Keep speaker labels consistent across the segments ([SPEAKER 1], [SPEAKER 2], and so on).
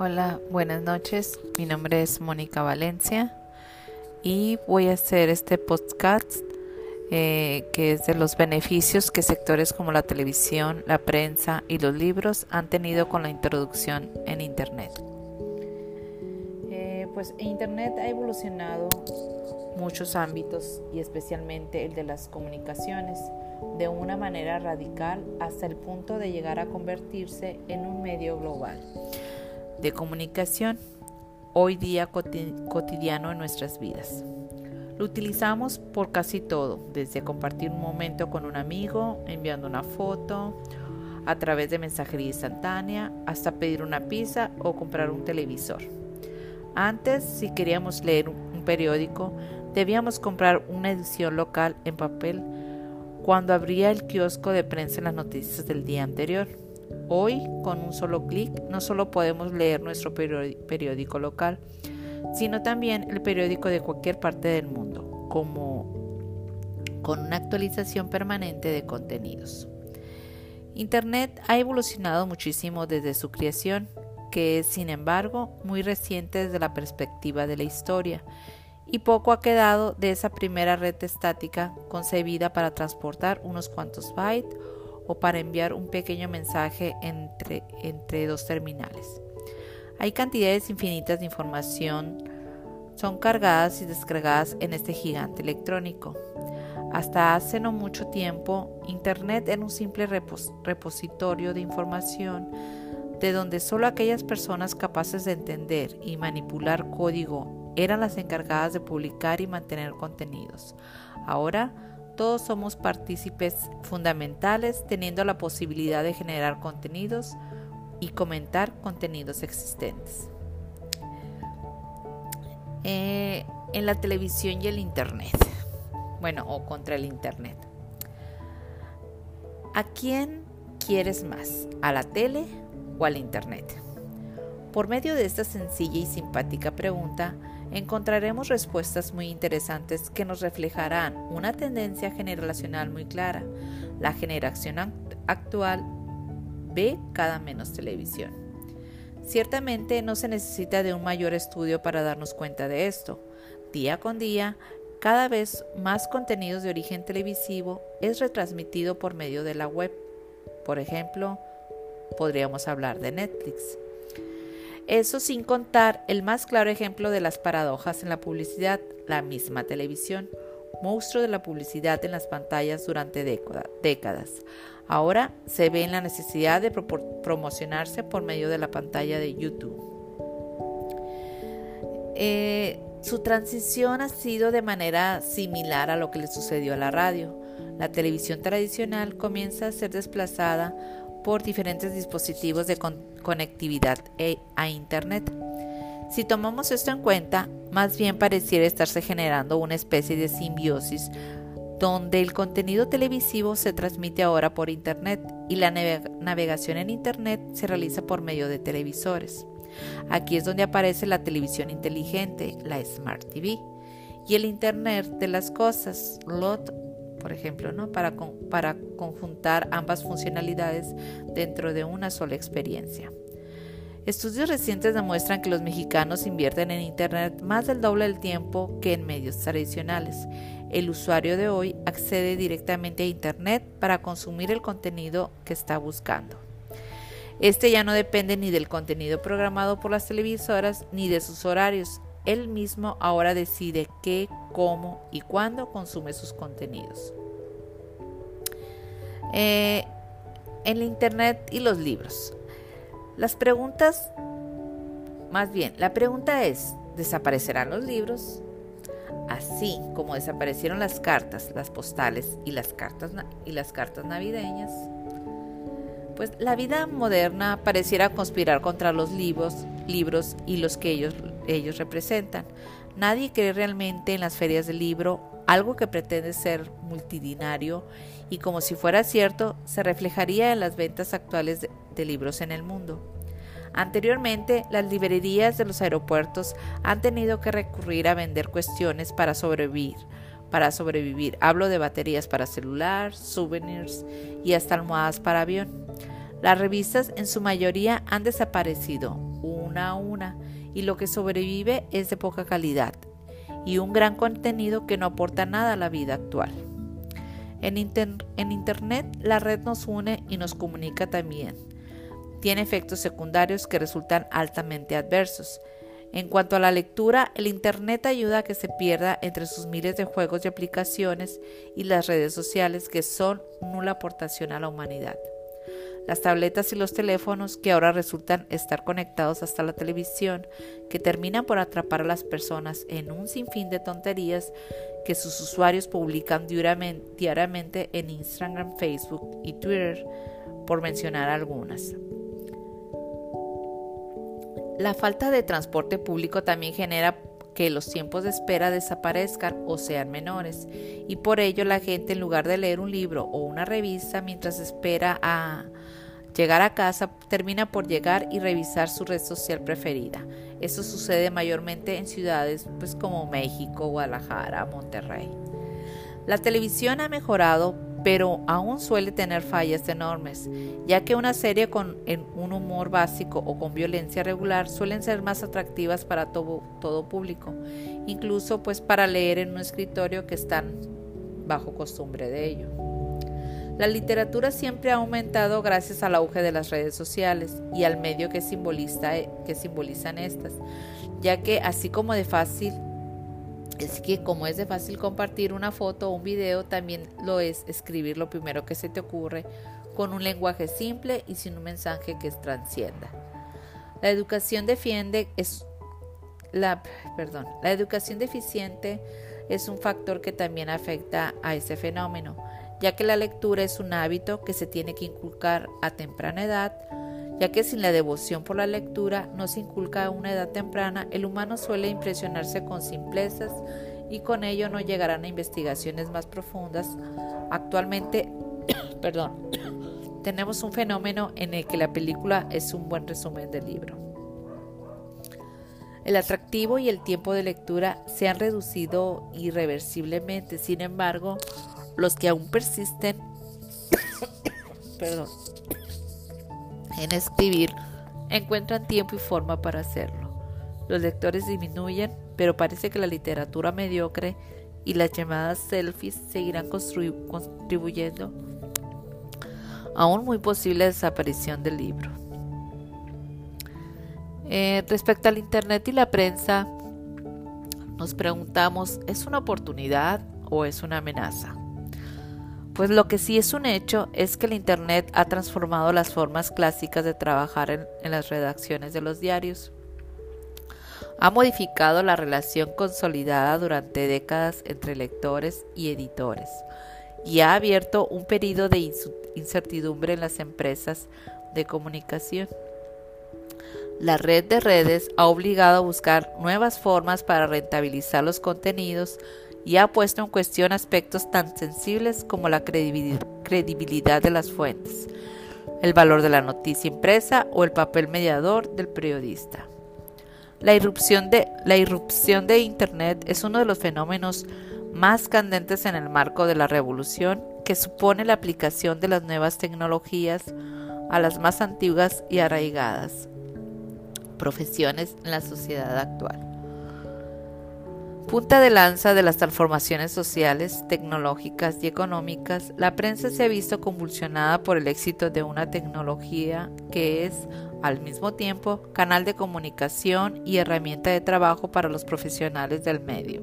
[SPEAKER 1] Hola, buenas noches. Mi nombre es Mónica Valencia y voy a hacer este podcast eh, que es de los beneficios que sectores como la televisión, la prensa y los libros han tenido con la introducción en Internet. Eh, pues Internet ha evolucionado muchos ámbitos y especialmente el de las comunicaciones de una manera radical hasta el punto de llegar a convertirse en un medio global de comunicación hoy día cotidiano en nuestras vidas. Lo utilizamos por casi todo, desde compartir un momento con un amigo, enviando una foto, a través de mensajería instantánea, hasta pedir una pizza o comprar un televisor. Antes, si queríamos leer un periódico, debíamos comprar una edición local en papel cuando abría el kiosco de prensa en las noticias del día anterior. Hoy, con un solo clic, no solo podemos leer nuestro periódico local, sino también el periódico de cualquier parte del mundo, como con una actualización permanente de contenidos. Internet ha evolucionado muchísimo desde su creación, que es sin embargo muy reciente desde la perspectiva de la historia, y poco ha quedado de esa primera red estática concebida para transportar unos cuantos bytes o para enviar un pequeño mensaje entre, entre dos terminales. Hay cantidades infinitas de información, son cargadas y descargadas en este gigante electrónico. Hasta hace no mucho tiempo, Internet era un simple repositorio de información de donde solo aquellas personas capaces de entender y manipular código eran las encargadas de publicar y mantener contenidos. Ahora, todos somos partícipes fundamentales teniendo la posibilidad de generar contenidos y comentar contenidos existentes. Eh, en la televisión y el Internet. Bueno, o contra el Internet. ¿A quién quieres más? ¿A la tele o al Internet? Por medio de esta sencilla y simpática pregunta, encontraremos respuestas muy interesantes que nos reflejarán una tendencia generacional muy clara. La generación actual ve cada menos televisión. Ciertamente no se necesita de un mayor estudio para darnos cuenta de esto. Día con día, cada vez más contenidos de origen televisivo es retransmitido por medio de la web. Por ejemplo, podríamos hablar de Netflix. Eso sin contar el más claro ejemplo de las paradojas en la publicidad, la misma televisión, monstruo de la publicidad en las pantallas durante décadas. Ahora se ve en la necesidad de promocionarse por medio de la pantalla de YouTube. Eh, su transición ha sido de manera similar a lo que le sucedió a la radio. La televisión tradicional comienza a ser desplazada por diferentes dispositivos de conectividad e, a Internet. Si tomamos esto en cuenta, más bien pareciera estarse generando una especie de simbiosis donde el contenido televisivo se transmite ahora por Internet y la navegación en Internet se realiza por medio de televisores. Aquí es donde aparece la televisión inteligente, la Smart TV, y el Internet de las cosas, LOT por ejemplo, ¿no? para, para conjuntar ambas funcionalidades dentro de una sola experiencia. Estudios recientes demuestran que los mexicanos invierten en Internet más del doble del tiempo que en medios tradicionales. El usuario de hoy accede directamente a Internet para consumir el contenido que está buscando. Este ya no depende ni del contenido programado por las televisoras ni de sus horarios, él mismo ahora decide qué, cómo y cuándo consume sus contenidos. Eh, en Internet y los libros. Las preguntas, más bien, la pregunta es, ¿desaparecerán los libros? Así como desaparecieron las cartas, las postales y las cartas, y las cartas navideñas, pues la vida moderna pareciera conspirar contra los libros, libros y los que ellos ellos representan. Nadie cree realmente en las ferias del libro, algo que pretende ser multidinario y como si fuera cierto, se reflejaría en las ventas actuales de, de libros en el mundo. Anteriormente, las librerías de los aeropuertos han tenido que recurrir a vender cuestiones para sobrevivir. Para sobrevivir, hablo de baterías para celular, souvenirs y hasta almohadas para avión. Las revistas en su mayoría han desaparecido una a una y lo que sobrevive es de poca calidad y un gran contenido que no aporta nada a la vida actual. En, Internet la red nos une y nos comunica también. Tiene efectos secundarios que resultan altamente adversos. En cuanto a la lectura, el Internet ayuda a que se pierda entre sus miles de juegos y aplicaciones y las redes sociales que son nula aportación a la humanidad. Las tabletas y los teléfonos que ahora resultan estar conectados hasta la televisión, que terminan por atrapar a las personas en un sinfín de tonterías que sus usuarios publican diariamente en Instagram, Facebook y Twitter, por mencionar algunas. La falta de transporte público también genera que los tiempos de espera desaparezcan o sean menores y por ello la gente en lugar de leer un libro o una revista mientras espera a llegar a casa termina por llegar y revisar su red social preferida. Eso sucede mayormente en ciudades pues como México, Guadalajara, Monterrey. La televisión ha mejorado, pero aún suele tener fallas enormes, ya que una serie con un humor básico o con violencia regular suelen ser más atractivas para todo, todo público, incluso pues para leer en un escritorio que están bajo costumbre de ello. La literatura siempre ha aumentado gracias al auge de las redes sociales y al medio que, simboliza, que simbolizan estas, ya que así como de fácil es que como es de fácil compartir una foto o un video, también lo es escribir lo primero que se te ocurre con un lenguaje simple y sin un mensaje que transcienda. La educación defiende es la perdón, la educación deficiente es un factor que también afecta a ese fenómeno ya que la lectura es un hábito que se tiene que inculcar a temprana edad, ya que sin la devoción por la lectura no se inculca a una edad temprana, el humano suele impresionarse con simplezas y con ello no llegarán a investigaciones más profundas. Actualmente, perdón, tenemos un fenómeno en el que la película es un buen resumen del libro. El atractivo y el tiempo de lectura se han reducido irreversiblemente, sin embargo, los que aún persisten en escribir encuentran tiempo y forma para hacerlo. Los lectores disminuyen, pero parece que la literatura mediocre y las llamadas selfies seguirán contribuyendo a un muy posible desaparición del libro. Eh, respecto al Internet y la prensa, nos preguntamos, ¿es una oportunidad o es una amenaza? Pues lo que sí es un hecho es que el Internet ha transformado las formas clásicas de trabajar en, las redacciones de los diarios. Ha modificado la relación consolidada durante décadas entre lectores y editores y ha abierto un periodo de incertidumbre en las empresas de comunicación. La red de redes ha obligado a buscar nuevas formas para rentabilizar los contenidos y ha puesto en cuestión aspectos tan sensibles como la credibilidad de las fuentes, el valor de la noticia impresa o el papel mediador del periodista. La irrupción de, la irrupción de Internet es uno de los fenómenos más candentes en el marco de la revolución que supone la aplicación de las nuevas tecnologías a las más antiguas y arraigadas profesiones en la sociedad actual. Punta de lanza de las transformaciones sociales, tecnológicas y económicas, la prensa se ha visto convulsionada por el éxito de una tecnología que es, al mismo tiempo, canal de comunicación y herramienta de trabajo para los profesionales del medio.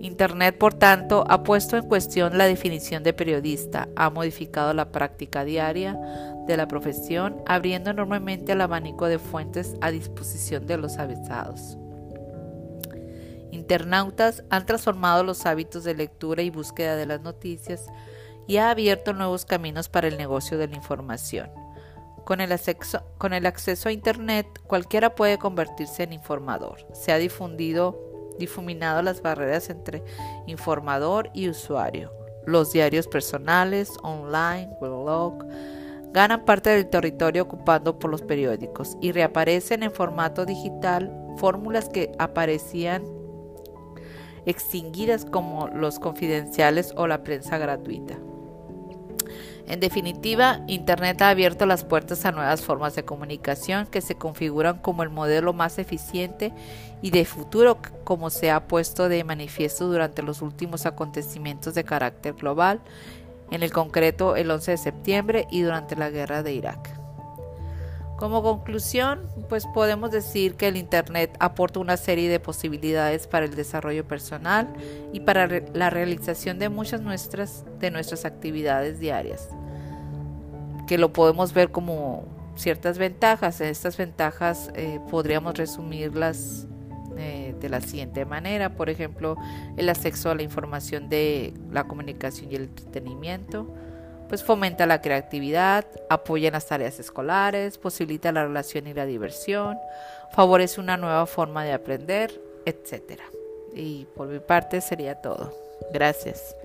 [SPEAKER 1] Internet, por tanto, ha puesto en cuestión la definición de periodista, ha modificado la práctica diaria de la profesión, abriendo enormemente el abanico de fuentes a disposición de los avisados internautas han transformado los hábitos de lectura y búsqueda de las noticias y ha abierto nuevos caminos para el negocio de la información. Con el, acceso, con el acceso a Internet, cualquiera puede convertirse en informador. Se ha difundido, difuminado las barreras entre informador y usuario. Los diarios personales, online, blog, ganan parte del territorio ocupado por los periódicos y reaparecen en formato digital fórmulas que aparecían extinguidas como los confidenciales o la prensa gratuita. En definitiva, Internet ha abierto las puertas a nuevas formas de comunicación que se configuran como el modelo más eficiente y de futuro como se ha puesto de manifiesto durante los últimos acontecimientos de carácter global, en el concreto el 11 de septiembre y durante la guerra de Irak. Como conclusión, pues podemos decir que el Internet aporta una serie de posibilidades para el desarrollo personal y para la realización de muchas nuestras, de nuestras actividades diarias, que lo podemos ver como ciertas ventajas. Estas ventajas eh, podríamos resumirlas eh, de la siguiente manera, por ejemplo, el acceso a la información de la comunicación y el entretenimiento, pues fomenta la creatividad, apoya en las tareas escolares, posibilita la relación y la diversión, favorece una nueva forma de aprender, etc. Y por mi parte sería todo. Gracias.